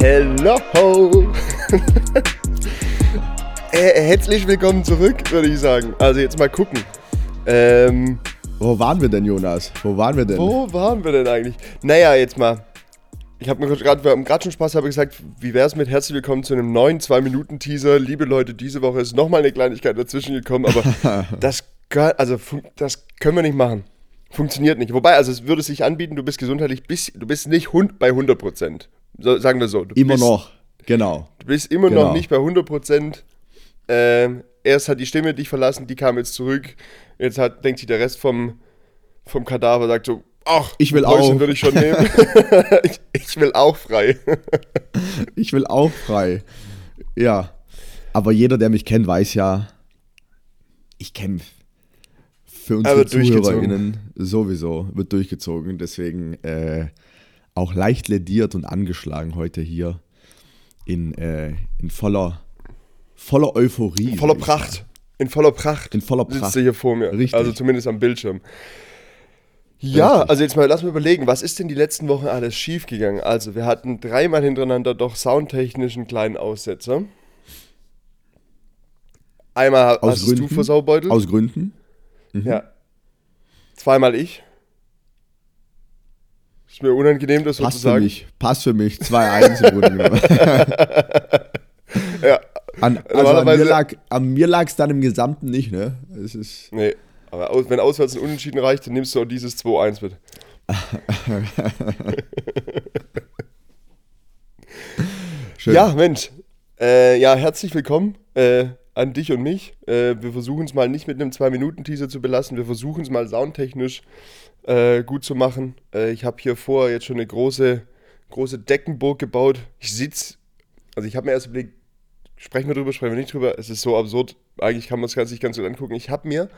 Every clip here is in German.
Hello! Äh, Herzlich willkommen zurück, würde ich sagen. Also jetzt mal gucken. Ähm, Wo waren wir denn, Jonas? Wo waren wir denn? wo waren wir denn eigentlich? Naja, jetzt mal. Ich habe mir gerade, gerade schon Spaß, habe gesagt, wie wäre es mit herzlich willkommen zu einem neuen 2-Minuten-Teaser. Liebe Leute, diese Woche ist nochmal eine Kleinigkeit dazwischen gekommen, aber das, also, das können wir nicht machen. Funktioniert nicht. Wobei, also es würde sich anbieten, du bist gesundheitlich, bis, du bist nicht hund bei 100 Prozent. So, sagen wir so. Du Immer bist, noch. Genau. Du bist immer Genau. noch nicht bei 100 Prozent. Ähm, erst hat die Stimme dich verlassen, die kam jetzt zurück. Jetzt hat, denkt sich der Rest vom, vom Kadaver, sagt so, ach, Ich will auch. würde ich schon nehmen. ich, ich will auch frei. Ich will auch frei. Ja. Aber jeder, der mich kennt, weiß ja, ich kämpfe. Für unsere. ZuhörerInnen sowieso wird durchgezogen. Deswegen äh, auch leicht lediert und angeschlagen heute hier in, äh, in voller, voller Euphorie. Voller Pracht. In voller Pracht. In voller Sitzt Pracht. du hier vor mir. Richtig. Also zumindest am Bildschirm. Ja, Richtig. also jetzt mal, lass mal überlegen, was ist denn die letzten Wochen alles schiefgegangen? Also, wir hatten dreimal hintereinander doch soundtechnisch einen kleinen Aussetzer. Einmal Aus hast Gründen? du versaubeutelt. Aus Gründen. Ja. Zweimal ich. Ist mir unangenehm, das so zu Passt für sagen. mich. Passt für mich. 2-1 im Grunde genommen. Ja. An, also an mir lag an mir lag's dann im Gesamten nicht, ne? Es ist Nee. Aber aus, wenn auswärts ein Unentschieden reicht, dann nimmst du auch dieses 2-1 mit. Ja, Mensch. Äh, ja, herzlich willkommen äh, an dich und mich. Äh, wir versuchen es mal nicht mit einem 2-Minuten-Teaser zu belassen. Wir versuchen es mal soundtechnisch äh, gut zu machen. Äh, ich habe hier vor jetzt schon eine große, große Deckenburg gebaut. Ich sitze, also ich habe mir erst überlegt, sprechen wir drüber, sprechen wir nicht drüber. Es ist so absurd. Eigentlich kann man es ganz nicht ganz so angucken. Ich habe mir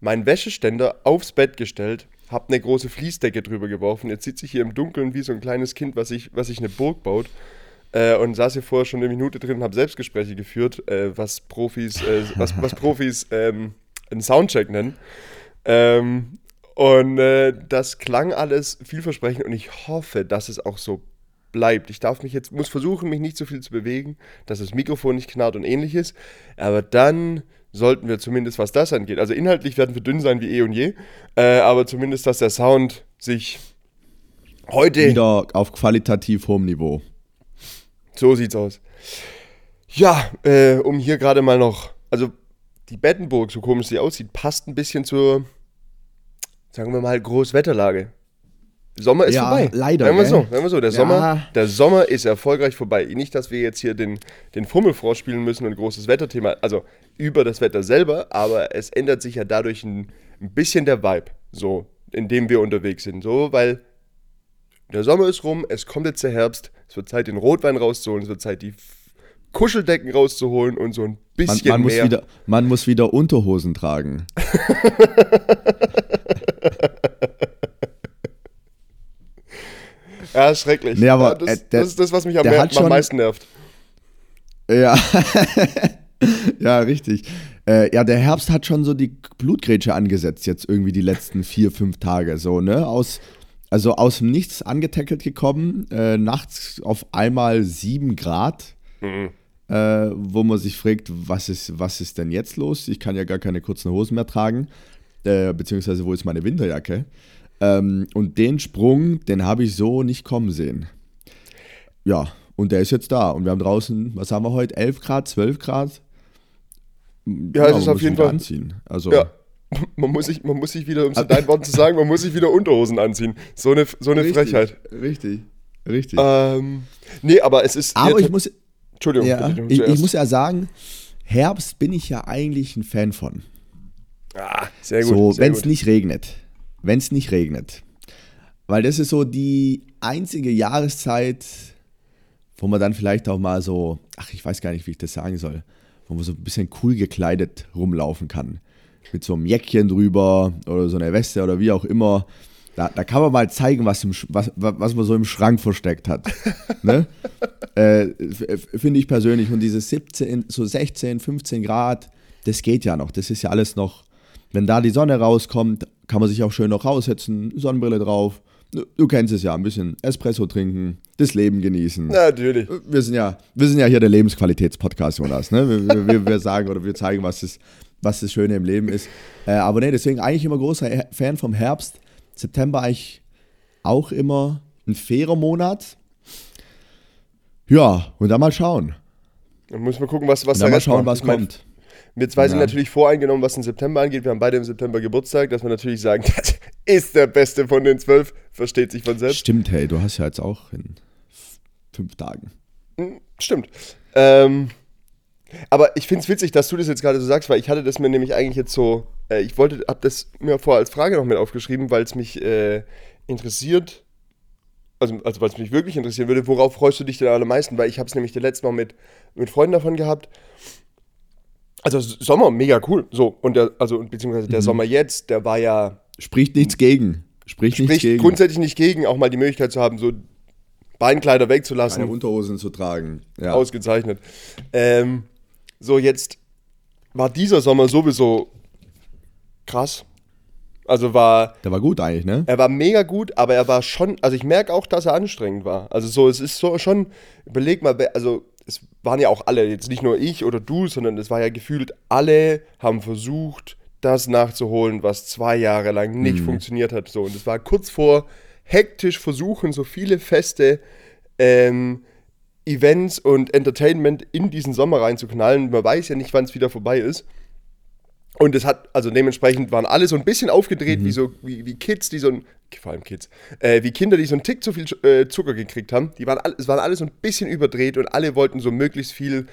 meinen Wäscheständer aufs Bett gestellt, habe eine große Fließdecke drüber geworfen. Jetzt sitze ich hier im Dunkeln wie so ein kleines Kind, was sich was sich eine Burg baut. Äh, und saß hier vorher schon eine Minute drin und habe Selbstgespräche geführt, äh, was Profis, äh, was, was Profis ähm, einen Soundcheck nennen. Ähm, und äh, das klang alles vielversprechend und ich hoffe, dass es auch so bleibt. Ich darf mich jetzt, muss versuchen, mich nicht so viel zu bewegen, dass das Mikrofon nicht knarrt und ähnliches. Aber dann sollten wir zumindest, was das angeht, also inhaltlich werden wir dünn sein wie eh und je, äh, aber zumindest, dass der Sound sich heute Wieder auf qualitativ hohem Niveau. so sieht's aus. Ja, äh, um hier gerade mal noch, also die Bettenburg, so komisch sie aussieht, passt ein bisschen zur, sagen wir mal, Großwetterlage. Sommer ist Ja, vorbei. leider, Sagen wir so, sagen wir so. Der, Ja. Sommer, der Sommer ist erfolgreich vorbei. Nicht, dass wir jetzt hier den, den Fummelfrosch spielen müssen und ein großes Wetterthema, also über das Wetter selber, aber es ändert sich ja dadurch ein, ein bisschen der Vibe, so, in dem wir unterwegs sind. So, weil der Sommer ist rum, es kommt jetzt der Herbst, es wird Zeit, den Rotwein rauszuholen, es wird Zeit, die Kuscheldecken rauszuholen und so ein Man, bisschen man, muss mehr. wieder, man muss wieder Unterhosen tragen. ja, schrecklich. Nee, aber, ja, das, äh, der- das ist das, was mich am, mehr, hat am schon- meisten nervt. Ja, ja, richtig. Äh, ja, der Herbst hat schon so die Blutgrätsche angesetzt, jetzt irgendwie die letzten vier, fünf Tage. So, ne? Aus, also aus dem Nichts angetackelt gekommen, äh, nachts auf einmal sieben Grad. Äh, wo man sich fragt, was ist, was ist denn jetzt los? Ich kann ja gar keine kurzen Hosen mehr tragen. Äh, beziehungsweise, wo ist meine Winterjacke? Ähm, und den Sprung, den habe ich so nicht kommen sehen. Ja, und der ist jetzt da. Und wir haben draußen, was haben wir heute? 11 Grad, 12 Grad? Ja, es ist auf jeden Fall- Anziehen. Also, Ja. Man muss, sich, man muss sich wieder, um es in deinen Worten zu sagen, man muss sich wieder Unterhosen anziehen. So eine, so eine richtig, Frechheit. Richtig, richtig. Ähm, nee, aber es ist. Aber ich muss, Entschuldigung, ja, bitte, ich, ich muss ja sagen, Herbst bin ich ja eigentlich ein Fan von. Ah, sehr gut. so, wenn es nicht regnet. Wenn es nicht regnet. Weil das ist so die einzige Jahreszeit, wo man dann vielleicht auch mal so, ach, ich weiß gar nicht, wie ich das sagen soll, wo man so ein bisschen cool gekleidet rumlaufen kann. Mit so einem Jäckchen drüber oder so einer Weste oder wie auch immer. Da, da kann man mal zeigen, was, im, was, was man so im Schrank versteckt hat. ne? äh, Finde ich persönlich. Und diese 17, so 16, 15 Grad, das geht ja noch. Das ist ja alles noch, wenn da die Sonne rauskommt, kann man sich auch schön noch raussetzen, Sonnenbrille drauf, du, du kennst es ja, ein bisschen Espresso trinken, das Leben genießen. Natürlich. Wir sind ja, wir sind ja hier der Lebensqualitätspodcast, Jonas. Ne? Wir, wir, wir sagen oder wir zeigen, was das, was das Schöne im Leben ist. Äh, aber nee, deswegen eigentlich immer großer Fan vom Herbst. September eigentlich auch immer ein fairer Monat. Ja, und dann mal schauen. Dann müssen wir gucken, was, was dann mal schauen, was kommt. Wir zwei sind Ja. natürlich voreingenommen, was den September angeht. Wir haben beide im September Geburtstag, dass wir natürlich sagen, das ist der beste von den zwölf. Versteht sich von selbst. Stimmt, hey, du hast ja jetzt auch in fünf Tagen. Hm, Stimmt. Ähm, aber ich finde es witzig, dass du das jetzt gerade so sagst, weil ich hatte das mir nämlich eigentlich jetzt so, äh, ich wollte, hab das mir vorher als Frage noch mit aufgeschrieben, weil es mich äh, interessiert, also, also weil es mich wirklich interessieren würde, worauf freust du dich denn am meisten? Weil ich habe es nämlich das letzte Mal mit, mit Freunden davon gehabt. Also Sommer, mega cool. So, und der, also beziehungsweise der Sommer jetzt, der war ja Spricht nichts gegen. Spricht, nichts spricht gegen. grundsätzlich nicht gegen, auch mal die Möglichkeit zu haben, so Beinkleider wegzulassen. Keine Unterhosen zu tragen. Ja. Ausgezeichnet. Ähm, so, jetzt war dieser Sommer sowieso krass. Also war, Der war gut eigentlich, ne? er war mega gut, aber er war schon, also ich merke auch, dass er anstrengend war. Also so, es ist so schon, überleg mal, also es waren ja auch alle, jetzt nicht nur ich oder du, sondern es war ja gefühlt, alle haben versucht, das nachzuholen, was zwei Jahre lang nicht funktioniert hat. So, und es war kurz vor hektisch versuchen, so viele Feste, ähm, Events und Entertainment in diesen Sommer reinzuknallen. Man weiß ja nicht, wann es wieder vorbei ist. Und es hat, also dementsprechend waren alle so ein bisschen aufgedreht, wie so, wie, wie Kids, die so ein, vor allem Kids, äh, wie Kinder, die so einen Tick zu viel äh, Zucker gekriegt haben. Die waren, es waren alle so ein bisschen überdreht und alle wollten so möglichst viel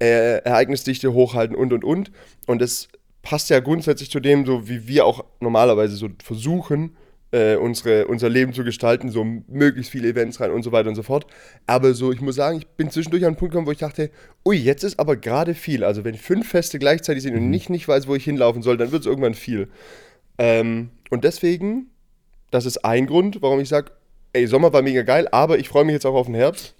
äh, Ereignisdichte hochhalten und und und. Und das passt ja grundsätzlich zu dem, so wie wir auch normalerweise so versuchen, äh, unsere, unser Leben zu gestalten, so möglichst viele Events rein und so weiter und so fort. Aber so, ich muss sagen, ich bin zwischendurch an einen Punkt gekommen, wo ich dachte, ui, jetzt ist aber gerade viel. Also wenn fünf Feste gleichzeitig sind und ich nicht weiß, wo ich hinlaufen soll, dann wird es irgendwann viel. Ähm, und deswegen, das ist ein Grund, warum ich sage, ey, Sommer war mega geil, aber ich freue mich jetzt auch auf den Herbst.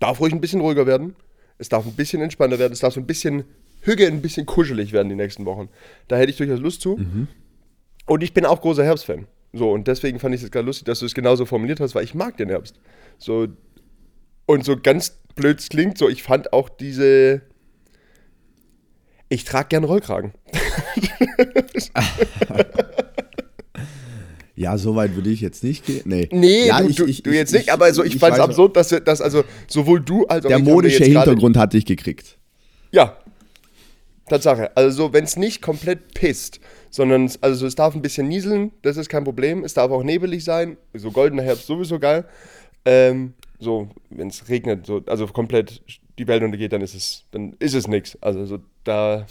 Darf ruhig ein bisschen ruhiger werden. Es darf ein bisschen entspannter werden. Es darf so ein bisschen Hüge, ein bisschen kuschelig werden die nächsten Wochen. Da hätte ich durchaus Lust zu. Und ich bin auch großer Herbstfan. So, und deswegen fand ich es gerade lustig, dass du es genauso formuliert hast, weil ich mag den Herbst. So, und so ganz blöd es klingt, so, ich fand auch diese. Ich trage gern Rollkragen. Ja, so weit würde ich jetzt nicht gehen. Nee, Nee, ja, du, ich- ich- du jetzt ich- nicht, aber so, ich, fand es absurd, dass, dass also sowohl du als auch Der modische Hintergrund hatte ich gekriegt. Ja, Tatsache. Also, wenn es nicht komplett pisst, sondern es- also es darf ein bisschen nieseln, das ist kein Problem. Es darf auch nebelig sein. So goldener Herbst sowieso geil. Ähm, so, wenn es regnet, so, also komplett die Welt untergeht, dann ist es, dann ist es nichts. Also so, da,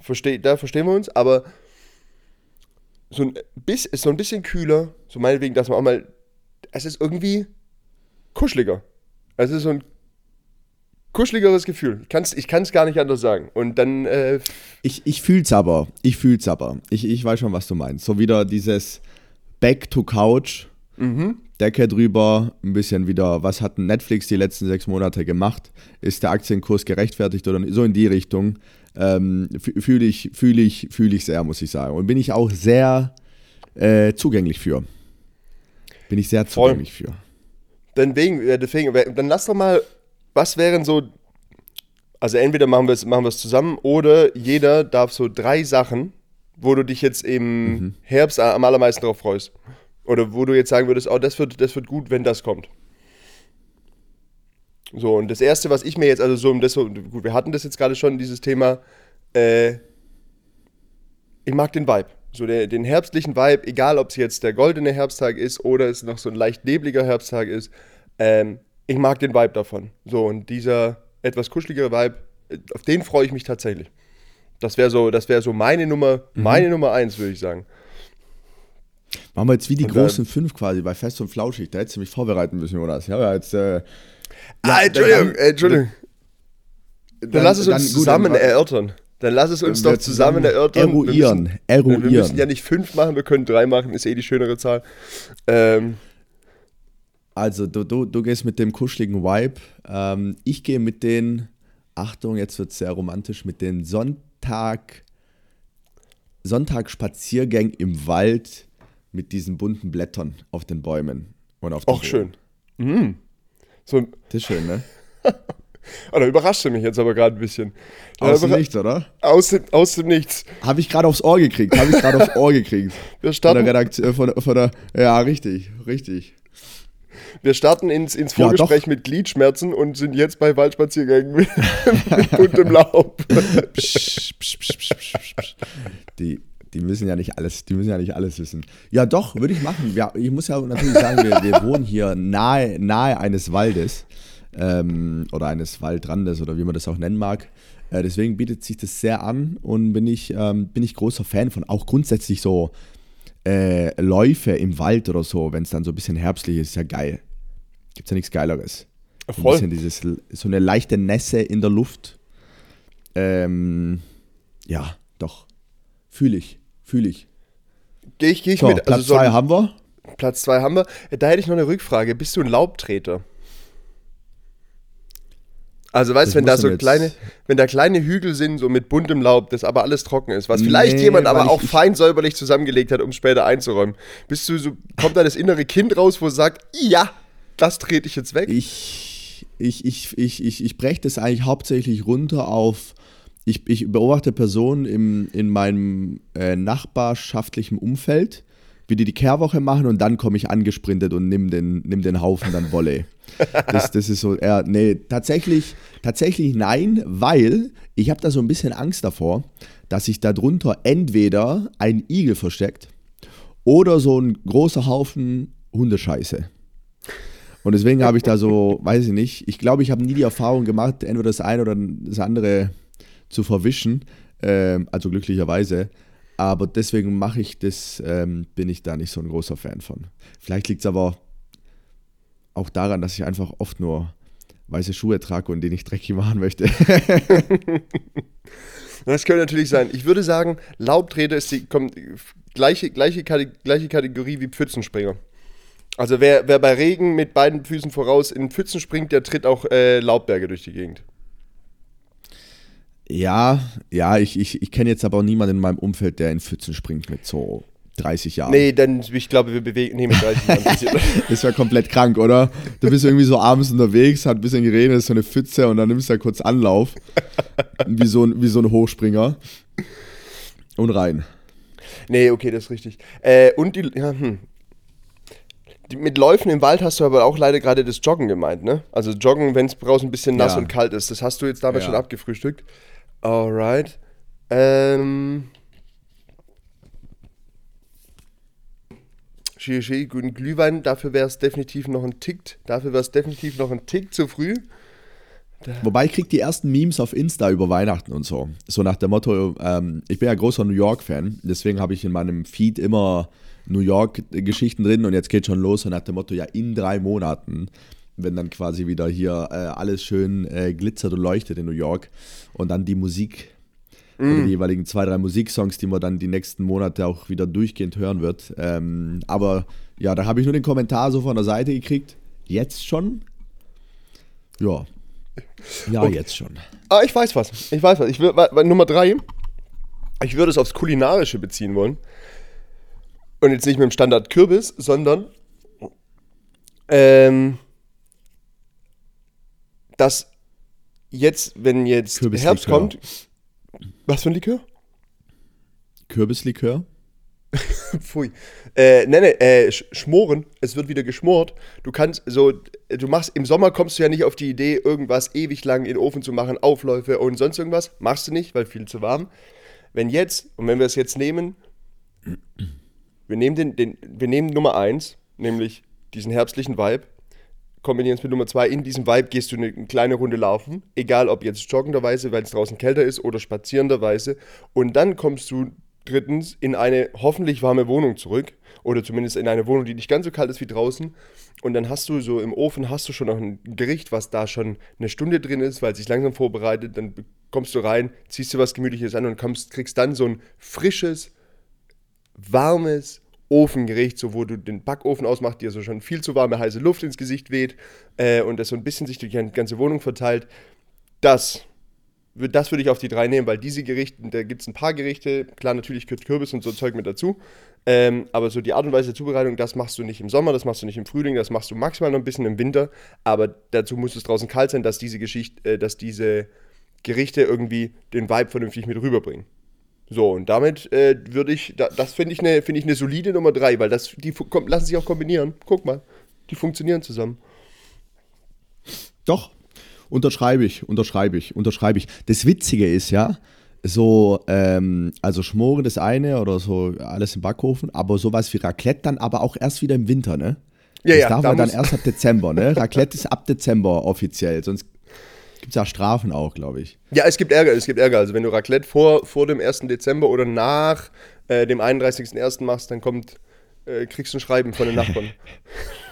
versteh, da verstehen wir uns, aber so ein, bis, ist so ein bisschen kühler, so meinetwegen, dass man auch mal, es ist irgendwie kuscheliger. Es ist so ein kuscheligeres Gefühl. Ich kann es gar nicht anders sagen. Und dann, äh, Ich, ich fühl's aber. Ich fühl's aber. Ich, ich weiß schon, was du meinst. So wieder dieses Back to Couch, Decke drüber, ein bisschen wieder, was hat Netflix die letzten sechs Monate gemacht? Ist der Aktienkurs gerechtfertigt oder? So in die Richtung. Ähm, fühle ich, fühle ich, fühle ich sehr, muss ich sagen. Und bin ich auch sehr äh, zugänglich für. Bin ich sehr Voll. zugänglich für. dann wegen, äh, deswegen, dann lass doch mal, was wären so, also entweder machen wir es machen wir's zusammen oder jeder darf so drei Sachen, wo du dich jetzt im Herbst am allermeisten drauf freust. Oder wo du jetzt sagen würdest, oh, das wird, das wird gut, wenn das kommt. So, und das Erste, was ich mir jetzt, also so, um das so, gut, wir hatten das jetzt gerade schon, dieses Thema, äh, ich mag den Vibe. So der, den herbstlichen Vibe, egal ob es jetzt der goldene Herbsttag ist oder es noch so ein leicht nebliger Herbsttag ist, ähm, ich mag den Vibe davon. So, und dieser etwas kuscheligere Vibe, auf den freue ich mich tatsächlich. Das wäre so, das wäre so meine Nummer, meine Nummer eins, würde ich sagen. Machen wir jetzt wie die Und, großen fünf quasi bei Fest und Flauschig. Da hättest du mich vorbereiten müssen, Jonas. Ja, ja, jetzt. Äh, ah, Entschuldigung, dann- Entschuldigung. Dann, dann- lass es uns dann- gut, zusammen dann- erörtern. Dann lass es uns wir doch zusammen erörtern. Wir Eruieren. müssen- eruieren. Wir müssen ja nicht fünf machen, wir können drei machen, ist eh die schönere Zahl. Ähm, Also, du, du, du gehst mit dem kuscheligen Vibe. Ähm, ich gehe mit den, Achtung, jetzt wird es sehr romantisch, mit den Sonntag, Sonntagspaziergängen im Wald mit diesen bunten Blättern auf den Bäumen und auf den Auch schön. Mhm. So, Das ist schön, ne? oh, da überrascht du mich jetzt aber gerade ein bisschen. Aus dem Nichts, oder? Aus dem, aus dem Nichts. Habe ich gerade aufs Ohr gekriegt. Habe ich gerade aufs Ohr gekriegt. Wir Von der Redaktion, von, von der, ja, richtig, richtig. Wir starten ins, ins Ja, Vorgespräch mit Gliedschmerzen und sind jetzt bei Waldspaziergängen mit, mit buntem Laub. Psch, psch, psch, psch, psch, psch. Die, die müssen ja nicht alles, die müssen ja nicht alles wissen. Ja, doch, würde ich machen. Ja, ich muss ja natürlich sagen, wir, wir wohnen hier nahe, nahe eines Waldes ähm, oder eines Waldrandes oder wie man das auch nennen mag. Äh, deswegen bietet sich das sehr an und bin ich, ähm, bin ich großer Fan von auch grundsätzlich so äh, Läufe im Wald oder so, wenn es dann so ein bisschen herbstlich ist, ist ja geil. Gibt ja nichts Geileres. So ein Voll. bisschen dieses, so eine leichte Nässe in der Luft. Ähm, ja, doch. Fühle ich, fühle ich. Gehe ich, geh ich So, mit. Platz Also so zwei ein- haben wir. Platz zwei haben wir. Da hätte ich noch eine Rückfrage. Bist du ein Laubtreter? Also weißt du, wenn da so jetzt- kleine, wenn da kleine Hügel sind, so mit buntem Laub, das aber alles trocken ist, was vielleicht Nee, jemand aber auch ich- fein säuberlich zusammengelegt hat, um es später einzuräumen. Bist du so, kommt da das innere Kind raus, wo es sagt, ja, das trete ich jetzt weg? Ich, ich, ich, ich, ich, ich breche das eigentlich hauptsächlich runter auf. Ich, ich beobachte Personen im, in meinem äh, nachbarschaftlichen Umfeld, wie die die Kehrwoche machen und dann komme ich angesprintet und nimm den, nimm den Haufen dann Wolle. Das, das ist so, eher, nee, tatsächlich, tatsächlich nein, weil ich habe da so ein bisschen Angst davor, dass sich darunter entweder ein Igel versteckt oder so ein großer Haufen Hundescheiße. Und deswegen habe ich da so, weiß ich nicht, ich glaube, ich habe nie die Erfahrung gemacht, entweder das eine oder das andere zu verwischen, ähm, also glücklicherweise. Aber deswegen mache ich das, ähm, bin ich da nicht so ein großer Fan von. Vielleicht liegt es aber auch daran, dass ich einfach oft nur weiße Schuhe trage und die nicht dreckig machen möchte. Das könnte natürlich sein. Ich würde sagen, Laubtreter ist die kommt, gleiche, gleiche, gleiche Kategorie wie Pfützenspringer. Also wer, wer bei Regen mit beiden Füßen voraus in Pfützen springt, der tritt auch äh, Laubberge durch die Gegend. ja, ja, ich, ich, ich kenne jetzt aber auch niemanden in meinem Umfeld, der in Pfützen springt mit so 30 Jahren. Nee, dann, ich glaube, wir bewegen, nee, mit 30 Jahren. Das wäre komplett krank, oder? Du bist irgendwie so abends unterwegs, hat ein bisschen geregnet, ist so eine Pfütze und dann nimmst du da kurz Anlauf. Wie so ein, wie so ein Hochspringer. Und rein. Nee, okay, das ist richtig. Äh, und die, ja, hm. Mit Läufen im Wald hast du aber auch leider gerade das Joggen gemeint, ne? Also Joggen, wenn es draußen ein bisschen nass Ja. und kalt ist. Das hast du jetzt damit Ja. schon abgefrühstückt. Alright. Ähm. Schie, guten Glühwein, dafür wäre es definitiv noch ein Tick, dafür wäre es definitiv noch ein Tick zu früh. Wobei ich krieg die ersten Memes auf Insta über Weihnachten und so. So nach dem Motto, ähm, ich bin ja großer New York-Fan, deswegen habe ich in meinem Feed immer New York-Geschichten drin und jetzt geht schon los und nach dem Motto, ja, in drei Monaten, wenn dann quasi wieder hier äh, alles schön äh, glitzert und leuchtet in New York und dann die Musik oder die jeweiligen zwei, drei Musiksongs, die man dann die nächsten Monate auch wieder durchgehend hören wird. Ähm, aber ja, da habe ich nur den Kommentar so von der Seite gekriegt. Jetzt schon? Ja. Ja, Okay. jetzt schon. Ah, ich weiß was. Ich weiß was. Ich will, Nummer drei. Ich würde es aufs Kulinarische beziehen wollen. Und jetzt nicht mit dem Standard Kürbis, sondern ähm, dass jetzt, wenn jetzt. Herbst kommt. Was für ein Likör? Kürbislikör? Pfui. Äh, nee, nee, äh, Sch Schmoren. Es wird wieder geschmort. Du kannst so, du machst, im Sommer kommst du ja nicht auf die Idee, irgendwas ewig lang in den Ofen zu machen, Aufläufe und sonst irgendwas. Machst du nicht, weil viel zu warm. Wenn jetzt, und wenn wir es jetzt nehmen, wir nehmen den, den wir nehmen Nummer eins, nämlich diesen herbstlichen Vibe, kombinieren es mit Nummer zwei. In diesem Vibe gehst du eine, eine kleine Runde laufen, egal ob jetzt joggenderweise, weil es draußen kälter ist, oder spazierenderweise. Und dann kommst du drittens in eine hoffentlich warme Wohnung zurück. Oder zumindest in eine Wohnung, die nicht ganz so kalt ist wie draußen. Und dann hast du so im Ofen hast du schon noch ein Gericht, was da schon eine Stunde drin ist, weil es sich langsam vorbereitet. Dann kommst du rein, ziehst dir was Gemütliches an und kommst, kriegst dann so ein frisches, warmes Ofengericht, so wo du den Backofen ausmachst, dir so schon viel zu warme heiße Luft ins Gesicht weht äh, und das so ein bisschen sich durch die ganze Wohnung verteilt. Das das würde ich auf die drei nehmen, weil diese Gerichte, da gibt es ein paar Gerichte, klar, natürlich Kürbis und so Zeug mit dazu, ähm, aber so die Art und Weise der Zubereitung, das machst du nicht im Sommer, das machst du nicht im Frühling, das machst du maximal noch ein bisschen im Winter, aber dazu muss es draußen kalt sein, dass diese Geschichte, äh, dass diese Gerichte irgendwie den Vibe vernünftig mit rüberbringen. So, und damit äh, würde ich, da, das finde ich eine find ich ne solide Nummer drei, weil das, die komm, lassen sich auch kombinieren. Guck mal, die funktionieren zusammen. Doch, Unterschreibe ich, unterschreibe ich, unterschreibe ich. Das Witzige ist ja, so, ähm, also Schmoren das eine oder so alles im Backofen, aber sowas wie Raclette dann aber auch erst wieder im Winter, ne? Ja, das ja, darf da man dann erst ab Dezember, ne? Raclette ist ab Dezember offiziell, sonst gibt es ja Strafen auch, glaube ich. Ja, es gibt Ärger, es gibt Ärger. Also wenn du Raclette vor, vor dem 1. Dezember oder nach äh, dem 31.01. machst, dann kommt, äh, kriegst du ein Schreiben von den Nachbarn.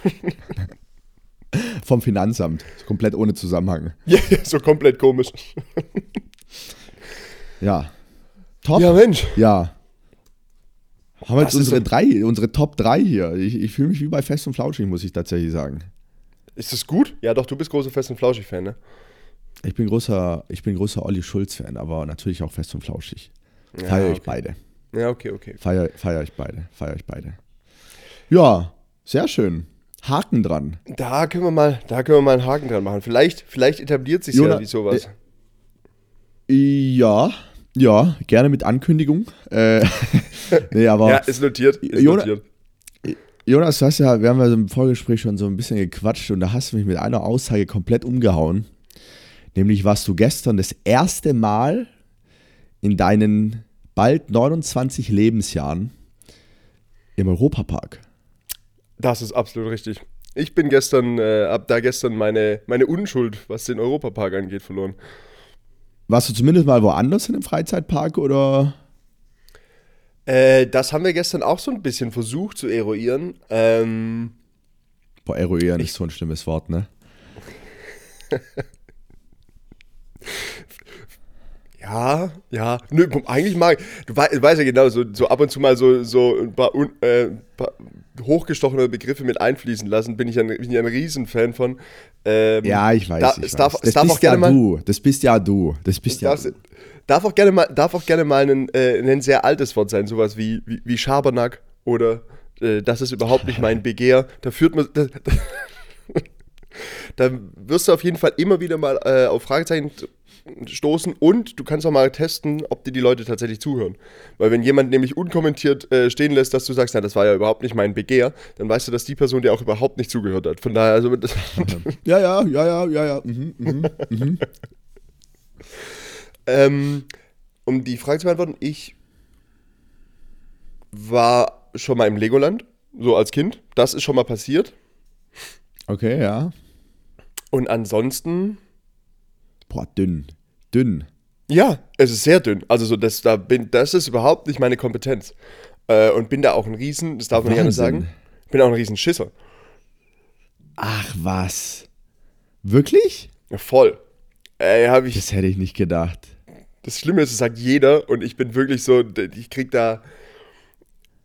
Vom Finanzamt, komplett ohne Zusammenhang. ja, ja, so komplett komisch. Ja. Top. Ja, Mensch. Ja. Haben wir jetzt unsere so- drei, unsere Top 3 hier. Ich, ich fühle mich wie bei Fest und Flauschig, muss ich tatsächlich sagen. Ist das gut? Ja, doch, du bist großer Fest- und Flauschig-Fan, ne? Ich bin großer, ich bin großer Olli Schulz-Fan, aber natürlich auch Fest und Flauschig. Ja, Feier ich okay. beide. Ja, okay, okay. Feier, feier ich beide. Feier ich beide. Ja, sehr schön. Haken dran. Da können wir mal, da können wir mal einen Haken dran machen. Vielleicht, vielleicht etabliert sich ja wie sowas. Ja, ja, gerne mit Ankündigung. Äh, nee, aber ja, ist notiert. Ist Jona- notiert. Jonas, du hast ja, wir haben ja im Vorgespräch schon so ein bisschen gequatscht und da hast du mich mit einer Aussage komplett umgehauen. Nämlich warst du gestern das erste Mal in deinen bald 29 Lebensjahren im Europapark. Das ist absolut richtig. Ich bin gestern, äh, hab da gestern meine, meine Unschuld, was den Europapark angeht, verloren. Warst du zumindest mal woanders in einem Freizeitpark oder? Äh, das haben wir gestern auch so ein bisschen versucht zu eruieren. Ähm, Boah, eruieren ist so ein schlimmes Wort, ne? ja, ja. Nö, eigentlich mag du, wei- du weißt ja genau, so, so ab und zu mal so, so ein paar, un, äh, paar hochgestochene Begriffe mit einfließen lassen, bin ich ein, bin ich ein Riesenfan von. Ähm, Ja, ich weiß. da- ich es weiß. darf- das darf bist auch gerne ja mal- du. Das bist ja du. Das bist ja Darf, du. darf auch gerne mal, darf auch gerne mal ein, äh, ein sehr altes Wort sein, sowas wie, wie, wie Schabernack oder äh, das ist überhaupt nicht mein Begehr. Da führt man. Da, da wirst du auf jeden Fall immer wieder mal äh, auf Fragezeichen stoßen und du kannst auch mal testen, ob dir die Leute tatsächlich zuhören. Weil wenn jemand nämlich unkommentiert äh, stehen lässt, dass du sagst, na, das war ja überhaupt nicht mein Begehr, dann weißt du, dass die Person dir auch überhaupt nicht zugehört hat. Von daher, also Ja, ja, ja, ja, ja, ja. Mhm, mhm. Ähm, um die Frage zu beantworten, ich war schon mal im Legoland, so als Kind. Das ist schon mal passiert. Okay, ja. Und ansonsten, Boah, dünn. Dünn. ja, es ist sehr dünn. Also so, das, da bin, das ist überhaupt nicht meine Kompetenz. Äh, und bin da auch ein Riesen, das darf man nicht anders sagen, bin auch ein Riesenschisser. Ach was. Wirklich? Ja, voll. Ey, hab ich, Das hätte ich nicht gedacht. das Schlimme ist, es sagt jeder und ich bin wirklich so, ich krieg da.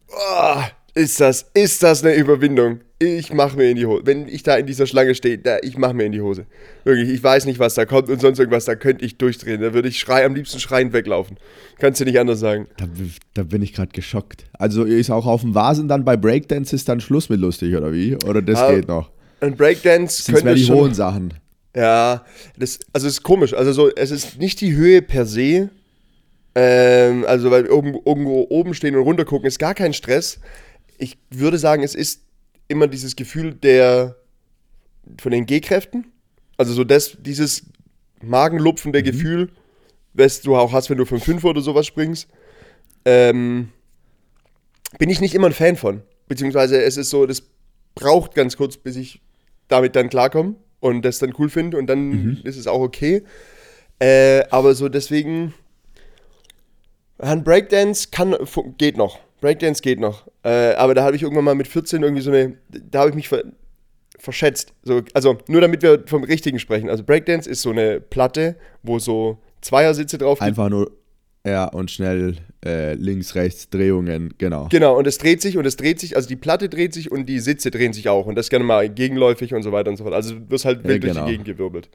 Oh, ist das, ist das eine Überwindung? Ich mach mir in die Hose. Wenn ich da in dieser Schlange stehe, da, ich mach mir in die Hose. Wirklich, ich weiß nicht, was da kommt und sonst irgendwas, da könnte ich durchdrehen. Da würde ich schrei, am liebsten schreiend weglaufen. Kannst du nicht anders sagen. Da, da bin ich gerade geschockt. Also ist auch auf dem Vasen dann bei Breakdance ist dann Schluss mit lustig, oder wie? Oder das Ah, geht noch? Ein Breakdance Sind mehr die schon... hohen Sachen. Ja, das, also es ist komisch. Also so, es ist nicht die Höhe per se. Ähm, also weil oben, irgendwo oben stehen und runter gucken ist gar kein Stress. Ich würde sagen, es ist immer dieses Gefühl der von den G-Kräften. Also so das, dieses magenlupfende Gefühl, was du auch hast, wenn du vom Fünfer oder sowas springst. Ähm, bin ich nicht immer ein Fan von. Beziehungsweise es ist so, das braucht ganz kurz, bis ich damit dann klarkomme und das dann cool finde und dann ist es auch okay. Äh, aber so deswegen, ein Breakdance kann, geht noch. Breakdance geht noch. Äh, aber da habe ich irgendwann mal mit 14 irgendwie so eine, da habe ich mich ver, verschätzt. So, also nur damit wir vom Richtigen sprechen. Also Breakdance ist so eine Platte, wo so Zweiersitze drauf gibt. Einfach nur, ja, und schnell äh, links, rechts, Drehungen, genau. Genau, und es dreht sich und es dreht sich, also die Platte dreht sich und die Sitze drehen sich auch und das gerne mal gegenläufig und so weiter und so fort. Also du wirst halt wild durch genau. die Gegend gewirbelt.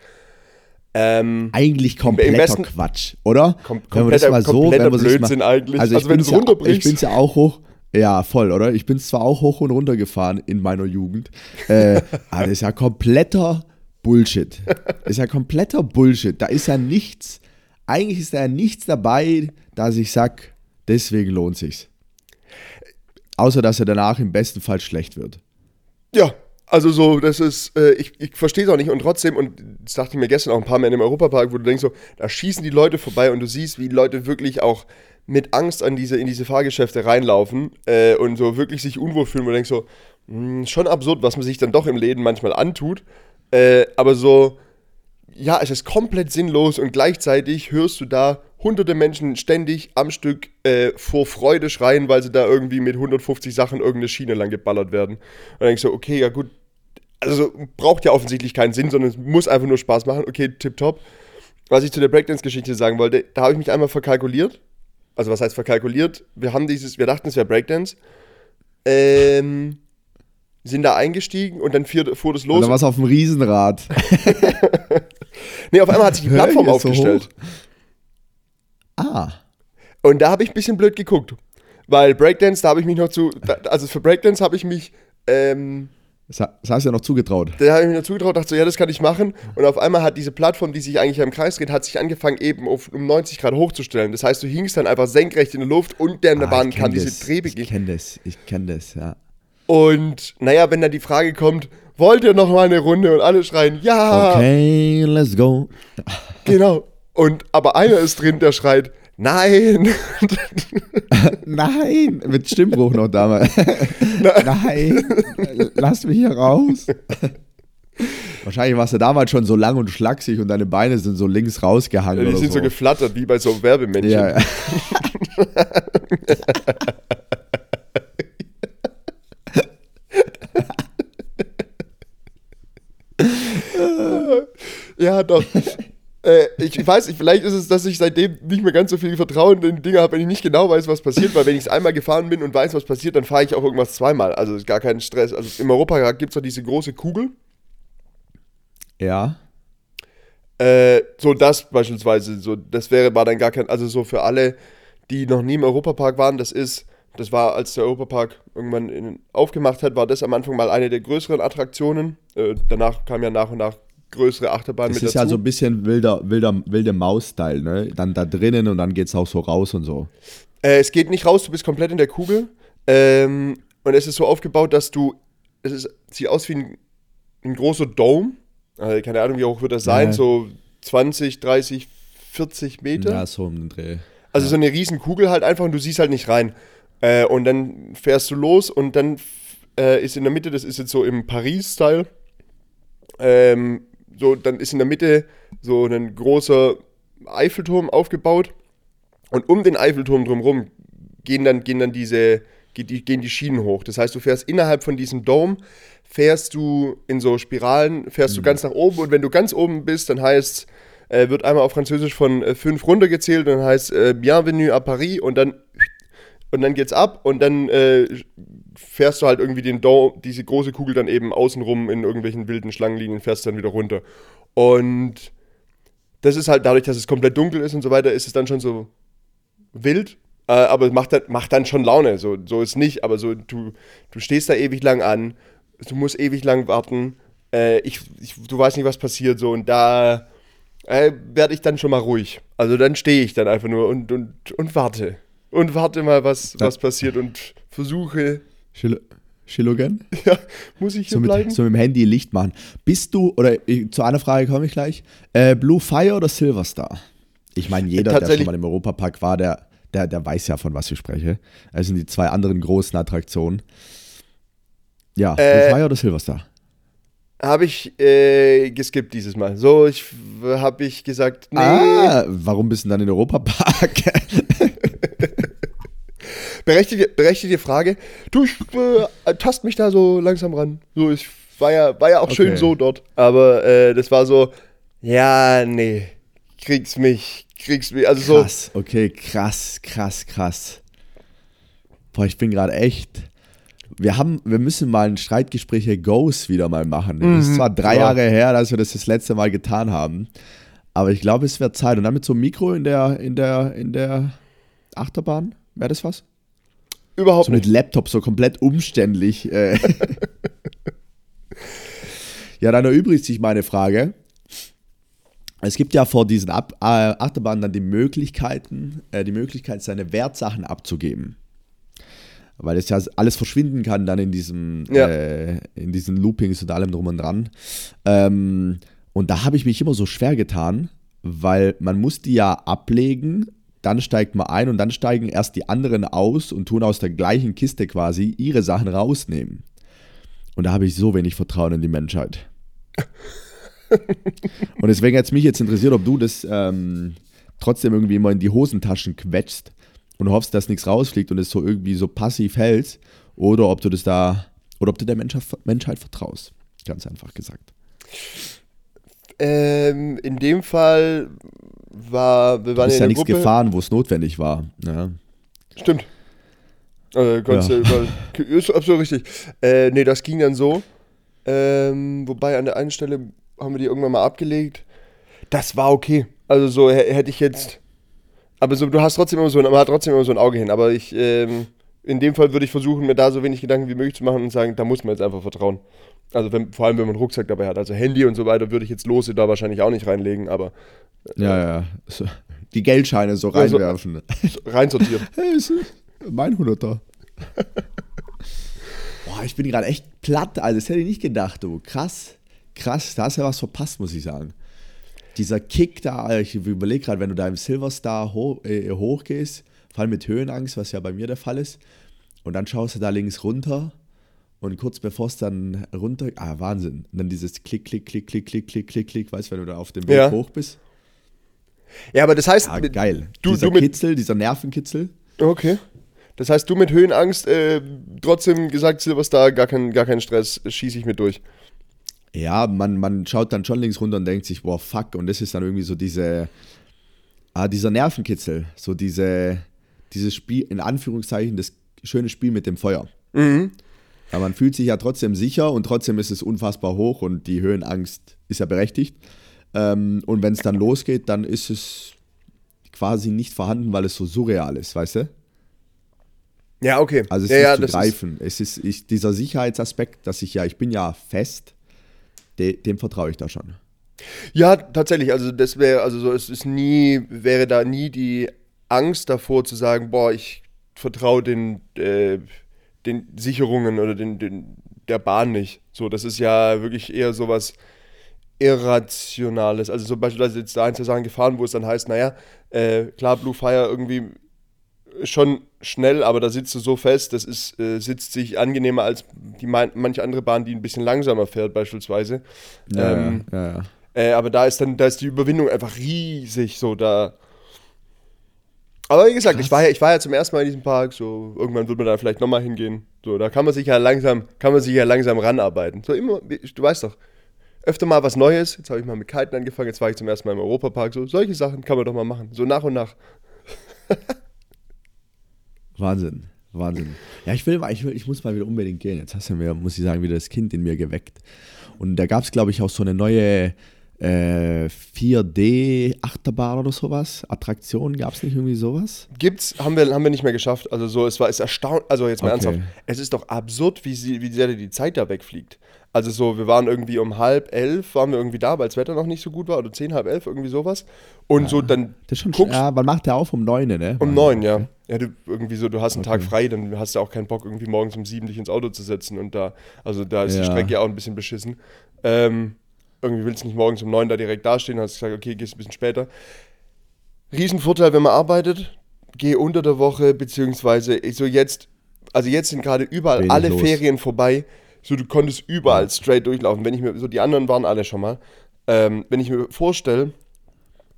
Ähm, Eigentlich kompletter Quatsch, oder? Kom Wenn man das mal so, wenn man Blödsinn eigentlich. Also, Also ich wenn bin's du's ja, runterbrichst. Ich bin's ja auch hoch. Ja, voll, oder? Ich bin zwar auch hoch und runter gefahren in meiner Jugend, äh, aber das ist ja kompletter Bullshit. Das ist ja kompletter Bullshit. Da ist ja nichts, eigentlich ist da ja nichts dabei, dass ich sag, deswegen lohnt sich's. Außer, dass er danach im besten Fall schlecht wird. Ja, also so, das ist, äh, ich, ich verstehe es auch nicht. Und trotzdem, und das dachte ich mir gestern auch ein paar Mal in dem Europapark, wo du denkst so, da schießen die Leute vorbei und du siehst, wie Leute wirklich auch mit Angst an diese, in diese Fahrgeschäfte reinlaufen äh, und so wirklich sich unwohl fühlen, wo du denkst so, mh, schon absurd, was man sich dann doch im Läden manchmal antut, äh, aber so, ja, es ist komplett sinnlos und gleichzeitig hörst du da hunderte Menschen ständig am Stück äh, vor Freude schreien, weil sie da irgendwie mit 150 Sachen irgendeine Schiene lang geballert werden. Und dann denkst du, okay, ja gut, also braucht ja offensichtlich keinen Sinn, sondern es muss einfach nur Spaß machen. Okay, tipptopp. Was ich zu der Breakdance-Geschichte sagen wollte, da habe ich mich einmal verkalkuliert. Also was heißt verkalkuliert? Wir haben dieses, wir dachten, es wäre Breakdance. Ähm, sind da eingestiegen und dann fuhr, das los. Oder was auf dem Riesenrad. Nee, auf einmal hat sich die Plattform so aufgestellt. hoch. Ah. Und da habe ich ein bisschen blöd geguckt. Weil Breakdance, da habe ich mich noch zu. Da, also für Breakdance habe ich mich. Ähm, Das ha- das hast du ja noch zugetraut. da habe ich mich noch zugetraut, dachte so, ja, das kann ich machen. Und auf einmal hat diese Plattform, die sich eigentlich im Kreis dreht, hat sich angefangen, eben auf, um 90 Grad hochzustellen. Das heißt, du hingst dann einfach senkrecht in der Luft und der in der Ah, Bahn ich kann diese das. Drehbe Ich gehen. kenne das, ich kenne das, ja. Und naja, wenn dann die Frage kommt, wollt ihr noch mal eine Runde? Und alle schreien, ja, Okay, let's go. genau. Und aber einer ist drin, der schreit, nein. Nein, mit Stimmbruch noch damals. Nein, lass mich hier raus. Wahrscheinlich warst du damals schon so lang und schlaksig und deine Beine sind so links rausgehangen. die oder sind so so geflattert, wie bei so Werbemännchen. ja, ja. Ja, doch. äh, ich weiß nicht, vielleicht ist es, dass ich seitdem nicht mehr ganz so viel Vertrauen in Dinge habe, wenn ich nicht genau weiß, was passiert, weil wenn ich es einmal gefahren bin und weiß, was passiert, dann fahre ich auch irgendwas zweimal. Also ist gar kein Stress. Also im Europapark gibt es doch diese große Kugel. ja. Äh, so das beispielsweise, so das wäre, war dann gar kein, also so für alle, die noch nie im Europapark waren, das ist, das war, als der Europapark irgendwann in, aufgemacht hat, war das am Anfang mal eine der größeren Attraktionen. Äh, danach kam ja nach und nach größere Achterbahnen Das mit ist dazu. ja so ein bisschen wilder, wilder, wilde Maus-Style, ne? Dann da drinnen und dann geht's auch so raus und so. Äh, es geht nicht raus, du bist komplett in der Kugel. Ähm, und es ist so aufgebaut, dass du. Es ist, sieht aus wie ein, ein großer Dome. Äh, keine Ahnung, wie hoch wird das sein? Ja. So 20, 30, 40 Meter. Ja, so um den Dreh. Also so eine riesen Kugel halt einfach und du siehst halt nicht rein. Äh, und dann fährst du los und dann äh, ist in der Mitte, das ist jetzt so im Paris-Style, ähm, so, dann ist in der Mitte so ein großer Eiffelturm aufgebaut. Und um den Eiffelturm drumherum gehen dann, gehen dann diese, gehen die Schienen hoch. Das heißt, du fährst innerhalb von diesem Dome, fährst du in so Spiralen, fährst du ganz nach oben. Und wenn du ganz oben bist, dann heißt äh, wird einmal auf Französisch von äh, fünf runtergezählt. Und dann heißt äh, Bienvenue à Paris. Und dann und dann geht's ab und dann äh, fährst du halt irgendwie den Dome, diese große Kugel dann eben außenrum in irgendwelchen wilden Schlangenlinien, fährst dann wieder runter. Und das ist halt dadurch, dass es komplett dunkel ist und so weiter, ist es dann schon so wild. Äh, aber macht, dann- macht dann schon Laune. So, so ist nicht. Aber so, du, du stehst da ewig lang an, du musst ewig lang warten. Äh, ich, ich, du weißt nicht, was passiert. So, und da äh, werde ich dann schon mal ruhig. Also dann stehe ich dann einfach nur und, und, und warte. Und warte mal, was, was passiert und versuche, Schil ja, muss ich hier So mit, bleiben? so mit dem Handy Licht machen. Bist du, oder ich, zu einer Frage komme ich gleich, äh, Blue Fire oder Silverstar? Ich meine, jeder, der schon mal im Europapark war, der, der, der weiß ja, von was ich spreche. Das sind die zwei anderen großen Attraktionen. Ja, Blue Äh, Fire oder Silverstar? Habe ich äh, geskippt dieses Mal. So, ich habe ich gesagt, nee. Ah, warum bist du denn dann in Europapark? Berechtigte, berechtigte Frage. Du, ich äh, tast mich da so langsam ran. So, ich war ja, war ja auch schön Okay. so dort. Aber äh, das war so, ja, nee, kriegst mich, kriegst mich. Also so, Krass, okay, krass, krass, krass. Boah, ich bin gerade echt. Wir haben, wir müssen mal ein Streitgespräche Goes wieder mal machen. Es ist zwar drei ja. Jahre her, dass wir das das letzte Mal getan haben, Aber ich glaube, es wäre Zeit. Und dann mit so einem Mikro in der, in der, in der Achterbahn, wäre das was? Überhaupt So mit nicht. Laptop, so komplett umständlich. Äh. ja, dann erübrigt sich meine Frage. Es gibt ja vor diesen Ab äh, Achterbahnen dann die Möglichkeiten, äh, die Möglichkeit, seine Wertsachen abzugeben. Weil es ja alles verschwinden kann dann in diesem, Ja. äh, in diesen Loopings und allem drum und dran. Ähm, und da habe ich mich immer so schwer getan, weil man muss die ja ablegen, dann steigt man ein und dann steigen erst die anderen aus und tun aus der gleichen Kiste quasi ihre Sachen rausnehmen. Und da habe ich so wenig Vertrauen in die Menschheit. und deswegen hat es mich jetzt interessiert, ob du das ähm, trotzdem irgendwie immer in die Hosentaschen quetschst und hoffst, dass nichts rausfliegt und es so irgendwie so passiv hältst, oder ob du das da, oder ob du der Menschheit, Menschheit vertraust. Ganz einfach gesagt. Ähm, in dem Fall war, wir Du waren bist in ja der nichts Gruppe. gefahren, wo es notwendig war. Ja. Stimmt. Äh, kannst Ja. du überall, ist absolut richtig. Äh, nee, das ging dann so. Ähm, wobei an der einen Stelle haben wir die irgendwann mal abgelegt. Das war okay. Also so hä- hätte ich jetzt. Aber so, du hast trotzdem immer so ein, man hat trotzdem immer so ein Auge hin. Aber ich, ähm, in dem Fall würde ich versuchen, mir da so wenig Gedanken wie möglich zu machen und sagen, da muss man jetzt einfach vertrauen. Also wenn, vor allem, wenn man einen Rucksack dabei hat. Also Handy und so weiter würde ich jetzt Lose da wahrscheinlich auch nicht reinlegen, aber Ja, ja. So, die Geldscheine so Ja, so- reinwerfen. reinsortiert. Hey, ist mein Hunderter. Boah, ich bin gerade echt platt, also das hätte ich nicht gedacht, du. Krass, krass, da hast du ja was verpasst, muss ich sagen. Dieser Kick da, ich überlege gerade, wenn du da im Silverstar ho äh, hochgehst, vor allem mit Höhenangst, was ja bei mir der Fall ist, und dann schaust du da links runter und kurz bevor es dann runter, ah, Wahnsinn. Und dann dieses Klick, Klick, Klick, Klick, Klick, Klick, Klick, Klick, weißt du, wenn du da auf dem Weg Ja. hoch bist. Ja, aber das heißt, mit- geil. Du- dieser du mit- Kitzel, dieser Nervenkitzel. Okay. Das heißt, du mit Höhenangst äh, trotzdem gesagt, Silverstar, gar kein, gar kein Stress, schieße ich mit durch. Ja, man, man schaut dann schon links runter und denkt sich, boah, fuck. Und das ist dann irgendwie so diese, ah, dieser Nervenkitzel, so diese, dieses Spiel, in Anführungszeichen, das schöne Spiel mit dem Feuer. Aber man fühlt sich ja trotzdem sicher und trotzdem ist es unfassbar hoch und die Höhenangst ist ja berechtigt. Ähm, und wenn es dann losgeht, dann ist es quasi nicht vorhanden, weil es so surreal ist, weißt du? Ja, okay. Also es ja, ist ja, zu greifen. es ist ich, dieser Sicherheitsaspekt, dass ich ja, ich bin ja fest, de, dem vertraue ich da schon. ja, tatsächlich. Also das wäre, also so, es ist nie, wäre da nie die Angst davor zu sagen, boah, ich vertraue den, äh, den Sicherungen oder den, den, der Bahn nicht. So, das ist ja wirklich eher sowas Irrationales. Also so beispielsweise jetzt da ein, zwei Sachen gefahren, wo es dann heißt, naja, äh, klar, Blue Fire irgendwie schon schnell, aber da sitzt du so fest, das ist, äh, sitzt sich angenehmer als die manche andere Bahn, die ein bisschen langsamer fährt, beispielsweise. Ähm, ja, ja. äh, aber da ist dann, da ist die Überwindung einfach riesig, so da. Aber wie gesagt, ich war, ja, ich war ja zum ersten Mal in diesem Park, so irgendwann wird man da vielleicht nochmal hingehen. So, da kann man sich ja langsam, kann man sich ja langsam ranarbeiten. So immer, du weißt doch, öfter mal was Neues. Jetzt habe ich mal mit Kiten angefangen, jetzt war ich zum ersten Mal im Europapark. So, solche Sachen kann man doch mal machen. So nach und nach. Wahnsinn, Wahnsinn. Ja, ich will, mal- ich will, ich muss mal wieder unbedingt gehen. Jetzt hast du mir, muss ich sagen, wieder das Kind in mir geweckt. Und da gab es, glaube ich, auch so eine neue äh, 4D-Achterbahn oder sowas. Attraktion, gab es nicht irgendwie sowas? Gibt's, haben wir, haben wir nicht mehr geschafft. Also so, es war, ist erstaunt, also jetzt mal Okay. ernsthaft, es ist doch absurd, wie, sie, wie sehr die Zeit da wegfliegt. Also so, wir waren irgendwie um halb elf, waren wir irgendwie da, weil das Wetter noch nicht so gut war, oder zehn, halb elf, irgendwie sowas. Und so dann Das schon guckst ja, man macht ja auf um 9, ne? um neun, ja. Ja, du irgendwie so, du hast einen Tag frei, dann hast du auch keinen Bock, irgendwie morgens um sieben dich ins Auto zu setzen und da, also da ist die Ja. Strecke auch ein bisschen beschissen. Ähm, irgendwie willst du nicht morgens um neun da direkt dastehen, hast gesagt, okay, gehst ein bisschen später. Riesenvorteil, wenn man arbeitet, geh unter der Woche, beziehungsweise so jetzt, also jetzt sind gerade überall Wenig alle los. Ferien vorbei, so du konntest überall straight durchlaufen. Wenn ich mir, so die anderen waren alle schon mal, ähm, wenn ich mir vorstelle,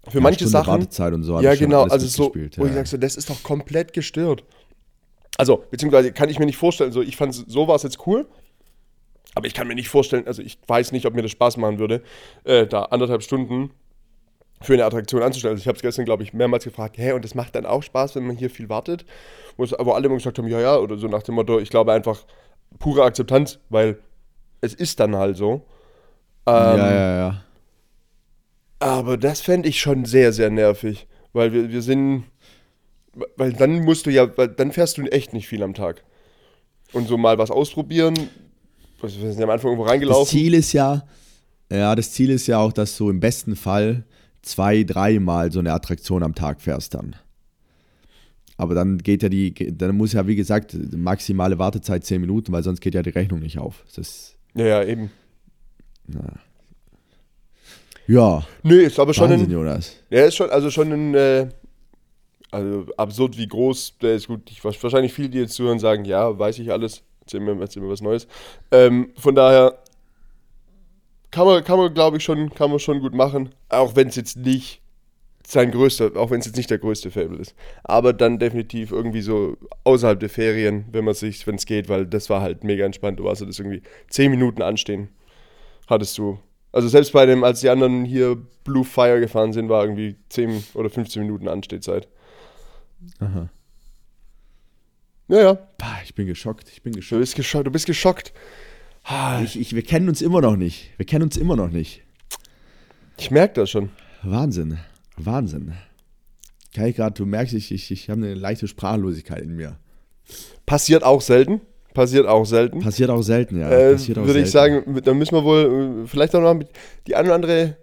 für Ja, manche Stunde Sachen, Wartezeit und so. ja, genau. Also so, mitgespielt, wo ich ja. sag so, das ist doch komplett gestört. Also, beziehungsweise kann ich mir nicht vorstellen, so ich fand so war es jetzt cool, aber ich kann mir nicht vorstellen, also ich weiß nicht, ob mir das Spaß machen würde, äh, da anderthalb Stunden für eine Attraktion anzustellen. Also ich habe es gestern, glaube ich, mehrmals gefragt, hä, und das macht dann auch Spaß, wenn man hier viel wartet? Wo, es, wo alle immer gesagt haben, ja, ja, oder so nach dem Motto, ich glaube einfach pure Akzeptanz, weil es ist dann halt so. Ähm, ja, ja, ja. Aber das fände ich schon sehr, sehr nervig. Weil wir, wir sind. Weil dann musst du ja. Weil dann fährst du echt nicht viel am Tag. Und so mal was ausprobieren. Wir sind am Anfang irgendwo Das reingelaufen. Ziel ist ja, ja, das Ziel ist ja auch, dass du im besten Fall zwei, dreimal so eine Attraktion am Tag fährst dann. Aber dann geht ja die, dann muss ja wie gesagt maximale Wartezeit 10 Minuten, weil sonst geht ja die Rechnung nicht auf. Das Ja, ja, eben. ja, Nö, ist aber schon Wahnsinn, ein. Jonas. Ja, ist schon, also schon ein. Äh, also absurd, wie groß der ist. Gut, ich, wahrscheinlich viele, die jetzt zuhören, sagen: Ja, weiß ich alles. Erzähl mir, erzähl mir was Neues. Ähm, von daher kann man, kann man glaube ich, schon, kann man schon gut machen. Auch wenn es jetzt nicht sein größter, auch wenn es jetzt nicht der größte Fable ist. Aber dann definitiv irgendwie so außerhalb der Ferien, wenn man sich, wenn es geht, weil das war halt mega entspannt. Du warst das irgendwie 10 Minuten anstehen. Hattest du. Also selbst bei dem, als die anderen hier Blue Fire gefahren sind, war irgendwie 10 oder 15 Minuten Anstehzeit. Aha. Naja, Bah, ich bin geschockt, ich bin du geschockt. bist geschockt. Du bist geschockt. Ah, Ich, ich, wir kennen uns immer noch nicht. Wir kennen uns immer noch nicht. Ich merke das schon. Wahnsinn, Wahnsinn. Kai, gerade, du merkst, ich, ich, ich habe eine leichte Sprachlosigkeit in mir. Passiert auch selten. Passiert auch selten. Passiert auch selten, ja. äh, auch Würde ich selten. sagen, da müssen wir wohl äh, vielleicht auch noch die eine oder andere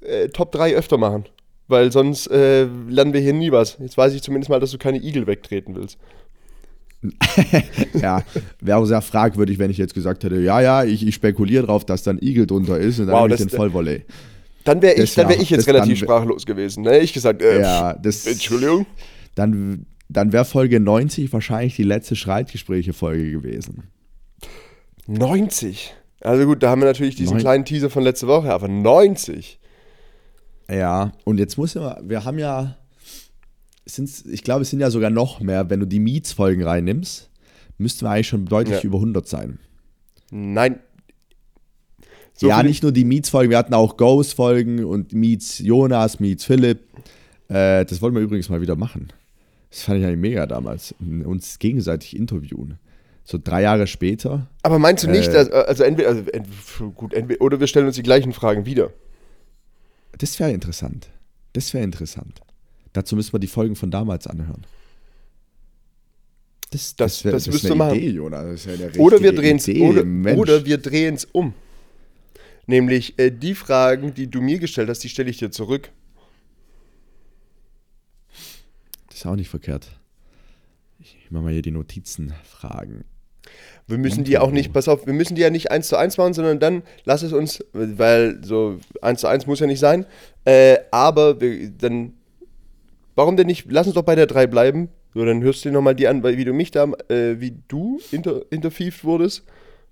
äh, Top 3 öfter machen. Weil sonst äh, lernen wir hier nie was. Jetzt weiß ich zumindest mal, dass du keine Igel wegtreten willst. Ja, wäre auch sehr fragwürdig, wenn ich jetzt gesagt hätte, ja, ja, ich, ich spekuliere drauf, dass da ein Igel drunter ist und dann Wow, nehme ich den Vollvolley. Dann wäre ich, dann wär wär- ich jetzt dann relativ sprachlos gewesen. Ne? Ich gesagt, äh, Ja, das, Entschuldigung. dann, dann wäre Folge 90 wahrscheinlich die letzte Streitgespräche-Folge gewesen. 90. Also gut, da haben wir natürlich diesen Neun- kleinen Teaser von letzter Woche, aber 90. Ja, und jetzt muss ja, wir haben ja, es sind, ich glaube, es sind ja sogar noch mehr, wenn du die Meets-Folgen reinnimmst, müssten wir eigentlich schon deutlich Ja. über 100 sein. Nein. So ja, nicht nur die Meets-Folgen, wir hatten auch Ghost-Folgen und Meets Jonas, Meets Philipp. Äh, das wollten wir übrigens mal wieder machen. Das fand ich eigentlich mega damals. Uns gegenseitig interviewen. So drei Jahre später. Aber meinst du nicht, Äh, dass, also entweder, also gut, entweder, oder wir stellen uns die gleichen Fragen wieder. Das wäre interessant. Das wäre interessant. Dazu müssen wir die Folgen von damals anhören. Das, Das- wär- das ist müsst eine ihr machen. Idee, Jonas. Das ja Oder wir drehen es oder, oder wir um. Nämlich äh, die Fragen, die du mir gestellt hast, die stelle ich dir zurück. Das ist auch nicht verkehrt. Ich mache mal hier die Notizenfragen. Wir müssen die auch nicht, pass auf, wir müssen die ja nicht eins zu eins machen, sondern dann lass es uns, weil so eins zu eins muss ja nicht sein, äh, aber wir, dann, warum denn nicht, lass uns doch bei der 3 bleiben, so dann hörst du dir nochmal die an, weil- wie du mich da, äh, wie du inter, interviewt wurdest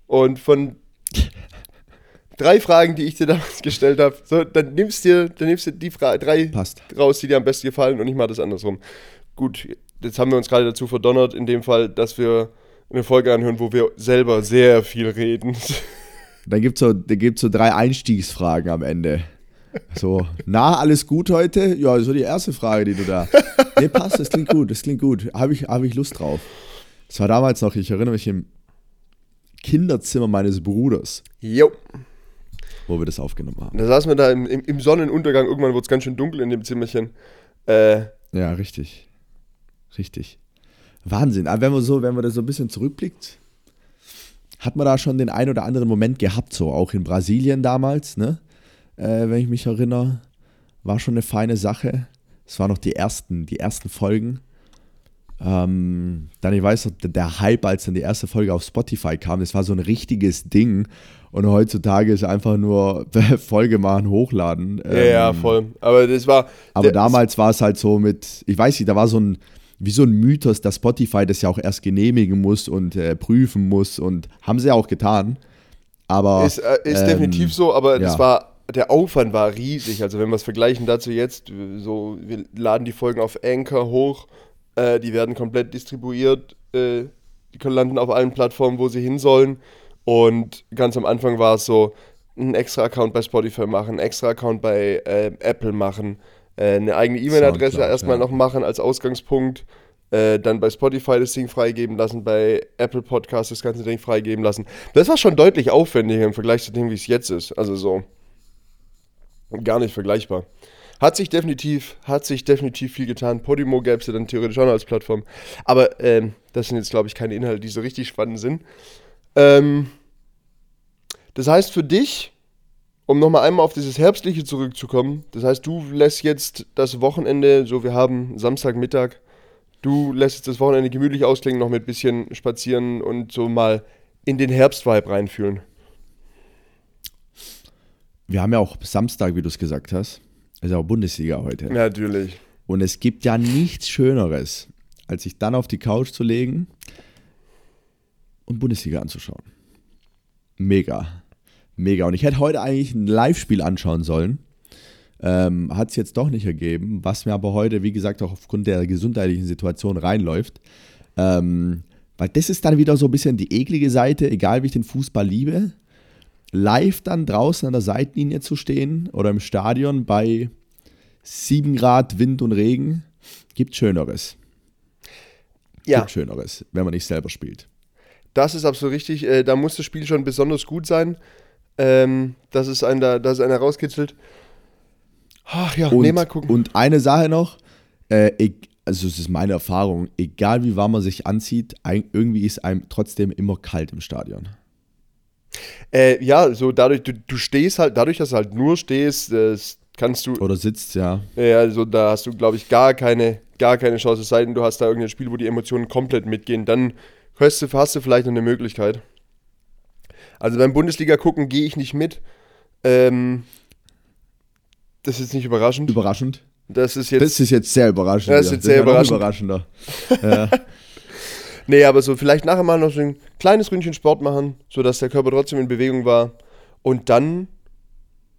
und von drei Fragen, die ich dir damals gestellt habe, so, dann nimmst dir, dann nimmst du die Fra drei Passt. raus, die dir am besten gefallen und ich mache das andersrum. Gut, jetzt haben wir uns gerade dazu verdonnert, in dem Fall, dass wir eine Folge anhören, wo wir selber sehr viel reden. Dann gibt es so, da gibt's so drei Einstiegsfragen am Ende. So, na, alles gut heute? Ja, so die erste Frage, die du da. Nee, passt, das klingt gut, das klingt gut. Habe ich, hab ich Lust drauf. Das war damals noch, ich erinnere mich im Kinderzimmer meines Bruders, Jo, wo wir das aufgenommen haben. da saßen wir da im, im, im Sonnenuntergang, irgendwann wurde es ganz schön dunkel in dem Zimmerchen. Äh, Ja, richtig. Richtig. Wahnsinn. Aber wenn man so, wenn man das so ein bisschen zurückblickt, hat man da schon den ein oder anderen Moment gehabt, so auch in Brasilien damals, ne? Äh, wenn ich mich erinnere, war schon eine feine Sache. Es waren noch die ersten, die ersten Folgen. Ähm, dann, ich weiß noch, der- Hype, als dann die erste Folge auf Spotify kam, das war so ein richtiges Ding. Und heutzutage ist einfach nur Folge machen, hochladen. ja, ja, Ähm, voll. Aber das war. aber damals war es halt so mit, ich weiß nicht, da war so ein, wie so ein Mythos, dass Spotify das ja auch erst genehmigen muss und äh, prüfen muss und haben sie ja auch getan. Aber Ist, äh, ist ähm, definitiv so, aber das ja. war, der Aufwand war riesig. Also wenn wir es vergleichen dazu jetzt, so, wir laden die Folgen auf Anchor hoch, äh, die werden komplett distribuiert, äh, die können landen auf allen Plattformen, wo sie hin sollen. Und ganz am Anfang war es so, einen extra Account bei Spotify machen, einen extra Account bei äh, Apple machen, äh, eine eigene E-Mail-Adresse erstmal ja. noch machen als Ausgangspunkt. Äh, dann bei Spotify das Ding freigeben lassen, bei Apple Podcast das ganze Ding freigeben lassen. Das war schon deutlich aufwendiger im Vergleich zu dem, wie es jetzt ist. Also so. Gar nicht vergleichbar. Hat sich definitiv, hat sich definitiv viel getan. Podimo gäbe es ja dann theoretisch auch noch als Plattform. Aber ähm, das sind jetzt, glaube ich, keine Inhalte, die so richtig spannend sind. Ähm, das heißt für dich, um nochmal einmal auf dieses Herbstliche zurückzukommen, das heißt, du lässt jetzt das Wochenende, so wir haben Samstagmittag, du lässt jetzt das Wochenende gemütlich ausklingen, noch mit ein bisschen spazieren und so mal in den Herbstvibe reinfühlen. Wir haben ja auch Samstag, wie du es gesagt hast. Ist ja auch Bundesliga heute. Natürlich. Und es gibt ja nichts Schöneres, als sich dann auf die Couch zu legen und Bundesliga anzuschauen. Mega. Mega. Und ich hätte heute eigentlich ein Live-Spiel anschauen sollen. Ähm, Hat es jetzt doch nicht ergeben, was mir aber heute, wie gesagt, auch aufgrund der gesundheitlichen Situation reinläuft. Ähm, weil das ist dann wieder so ein bisschen die eklige Seite, egal wie ich den Fußball liebe live dann draußen an der Seitenlinie zu stehen oder im Stadion bei 7 Grad Wind und Regen, gibt Schöneres. Ja. Gibt Schöneres, wenn man nicht selber spielt. Das ist absolut richtig. Äh, da muss das Spiel schon besonders gut sein. Ähm, dass es einen da, dass es einer rauskitzelt. Ach ja, und, nee, mal gucken. Und eine Sache noch, äh, ich, also es ist meine Erfahrung, egal wie warm man sich anzieht, irgendwie ist einem trotzdem immer kalt im Stadion. Äh, ja, so dadurch, du, du stehst halt, dadurch, dass du halt nur stehst, das kannst du. Oder sitzt, ja. Ja, also da hast du, glaube ich, gar keine, gar keine Chance. Es sei denn, du hast da irgendein Spiel, wo die Emotionen komplett mitgehen, dann hast du, hast du vielleicht noch eine Möglichkeit. Also beim Bundesliga gucken gehe ich nicht mit. Ähm, das ist nicht überraschend. Überraschend? Das ist jetzt. Das ist jetzt sehr überraschend. Das ist jetzt sehr überraschend. überraschender. ja. Nee, aber so vielleicht nachher mal noch so ein kleines Ründchen Sport machen, sodass der Körper trotzdem in Bewegung war. Und dann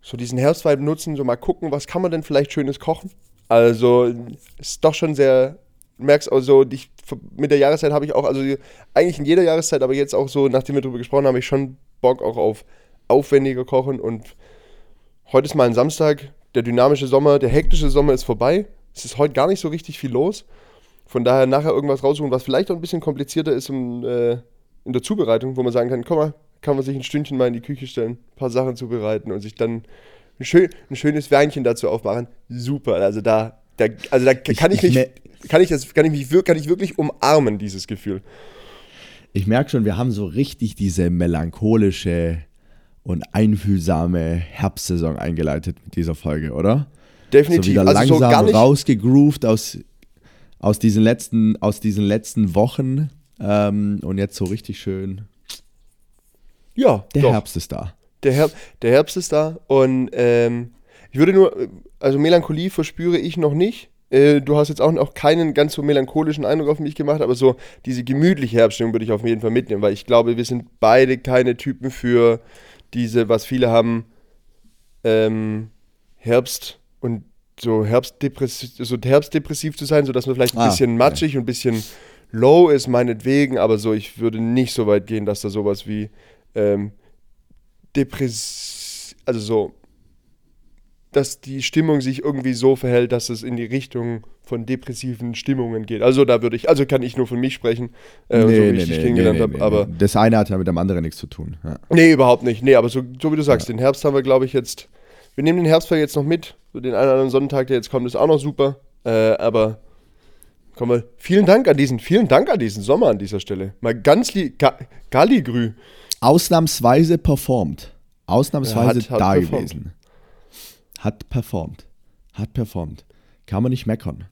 so diesen Herbstvibe nutzen, so mal gucken, was kann man denn vielleicht Schönes kochen. Also ist doch schon sehr, merkst auch so, ich, mit der Jahreszeit habe ich auch, also eigentlich in jeder Jahreszeit, aber jetzt auch so, nachdem wir darüber gesprochen haben, habe ich schon Bock auch auf aufwendiger Kochen. Und heute ist mal ein Samstag, der dynamische Sommer, der hektische Sommer ist vorbei. Es ist heute gar nicht so richtig viel los. Von daher nachher irgendwas raussuchen, was vielleicht auch ein bisschen komplizierter ist im, äh, in der Zubereitung, wo man sagen kann, komm mal, kann man sich ein Stündchen mal in die Küche stellen, ein paar Sachen zubereiten und sich dann ein, schön, ein schönes Weinchen dazu aufmachen. Super, also da, da also da kann ich, ich mich, kann ich, das, kann ich mich kann ich wirklich umarmen, dieses Gefühl. Ich merke schon, wir haben so richtig diese melancholische und einfühlsame Herbstsaison eingeleitet mit dieser Folge, oder? Definitiv. So wieder also langsam so rausgegroovt aus aus diesen letzten, aus diesen letzten Wochen ähm, und jetzt so richtig schön. Ja, der doch. Herbst ist da. Der, Her der Herbst ist da und ähm, ich würde nur, also Melancholie verspüre ich noch nicht. Äh, du hast jetzt auch noch keinen ganz so melancholischen Eindruck auf mich gemacht, aber so diese gemütliche Herbststimmung würde ich auf jeden Fall mitnehmen, weil ich glaube, wir sind beide keine Typen für diese, was viele haben, ähm, Herbst und so herbstdepressiv, so herbstdepressiv zu sein, sodass man vielleicht ein ah, bisschen matschig okay. und ein bisschen low ist, meinetwegen, aber so, ich würde nicht so weit gehen, dass da sowas wie ähm, Depress also so, dass die Stimmung sich irgendwie so verhält, dass es in die Richtung von depressiven Stimmungen geht. Also da würde ich, also kann ich nur von mich sprechen, äh, nee, so wie nee, ich dich nee, kennengelernt habe. aber das eine hat ja mit dem anderen nichts zu tun. Ja. Nee, überhaupt nicht. Nee, aber so, so wie du sagst, ja. den Herbst haben wir, glaube ich, jetzt wir nehmen den Herbstfall jetzt noch mit. So den einen oder anderen Sonntag, der jetzt kommt, ist auch noch super. Äh, aber komm mal, vielen Dank an diesen, vielen Dank an diesen Sommer an dieser Stelle. Mal ganz lieb, Ga Galligrü. Ausnahmsweise performt. Ausnahmsweise hat, hat da performt. gewesen. Hat performt. Hat performt. Kann man nicht meckern.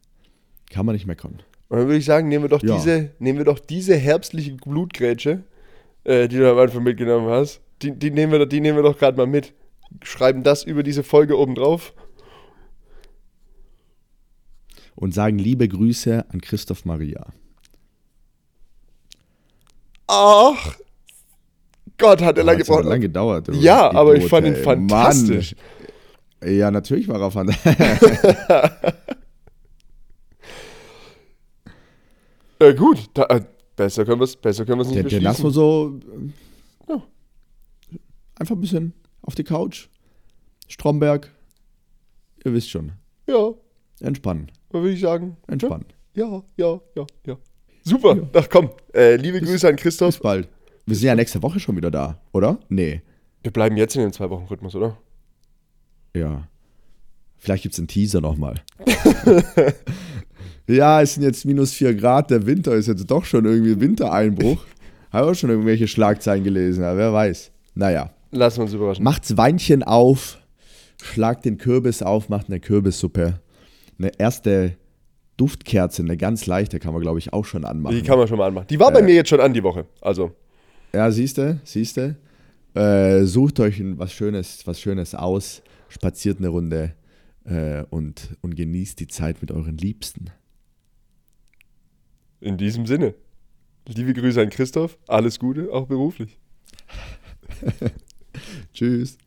Kann man nicht meckern. Und dann würde ich sagen, nehmen wir doch ja. diese, nehmen wir doch diese herbstliche Blutgrätsche, äh, die du am Anfang mitgenommen hast. Die, die nehmen wir, die nehmen wir doch gerade mal mit schreiben das über diese Folge oben drauf. Und sagen liebe Grüße an Christoph Maria. Ach, Gott, hat er lange gebraucht. lange gedauert. Ja, aber ich fand ihn fantastisch. Mann. Ja, natürlich war er fantastisch. äh, gut, da, äh, besser können wir es nicht der, beschließen. Der lassen wir so äh, ja, einfach ein bisschen auf die Couch. Stromberg. Ihr wisst schon. Ja. Entspannen. Was würde ich sagen? Entspannen. Ja, ja, ja, ja. Super. Ja. Ach komm, äh, liebe bis, Grüße an Christoph. Bis bald. Wir sind ja nächste Woche schon wieder da, oder? Nee. Wir bleiben jetzt in dem Zwei-Wochen-Rhythmus, oder? Ja. Vielleicht gibt es einen Teaser nochmal. ja, es sind jetzt minus 4 Grad, der Winter ist jetzt doch schon irgendwie Wintereinbruch. Habe auch schon irgendwelche Schlagzeilen gelesen, aber wer weiß. Naja. Lassen wir uns überraschen. Macht's Weinchen auf, schlagt den Kürbis auf, macht eine Kürbissuppe. Eine erste Duftkerze, eine ganz leichte, kann man glaube ich auch schon anmachen. Die kann man schon mal anmachen. Die war bei mir jetzt schon an die Woche. Also. Ja, siehst du, siehst du. Äh, sucht euch was Schönes, was Schönes aus, spaziert eine Runde äh, und, und genießt die Zeit mit euren Liebsten. In diesem Sinne. Liebe Grüße an Christoph. Alles Gute, auch beruflich. Tschüss.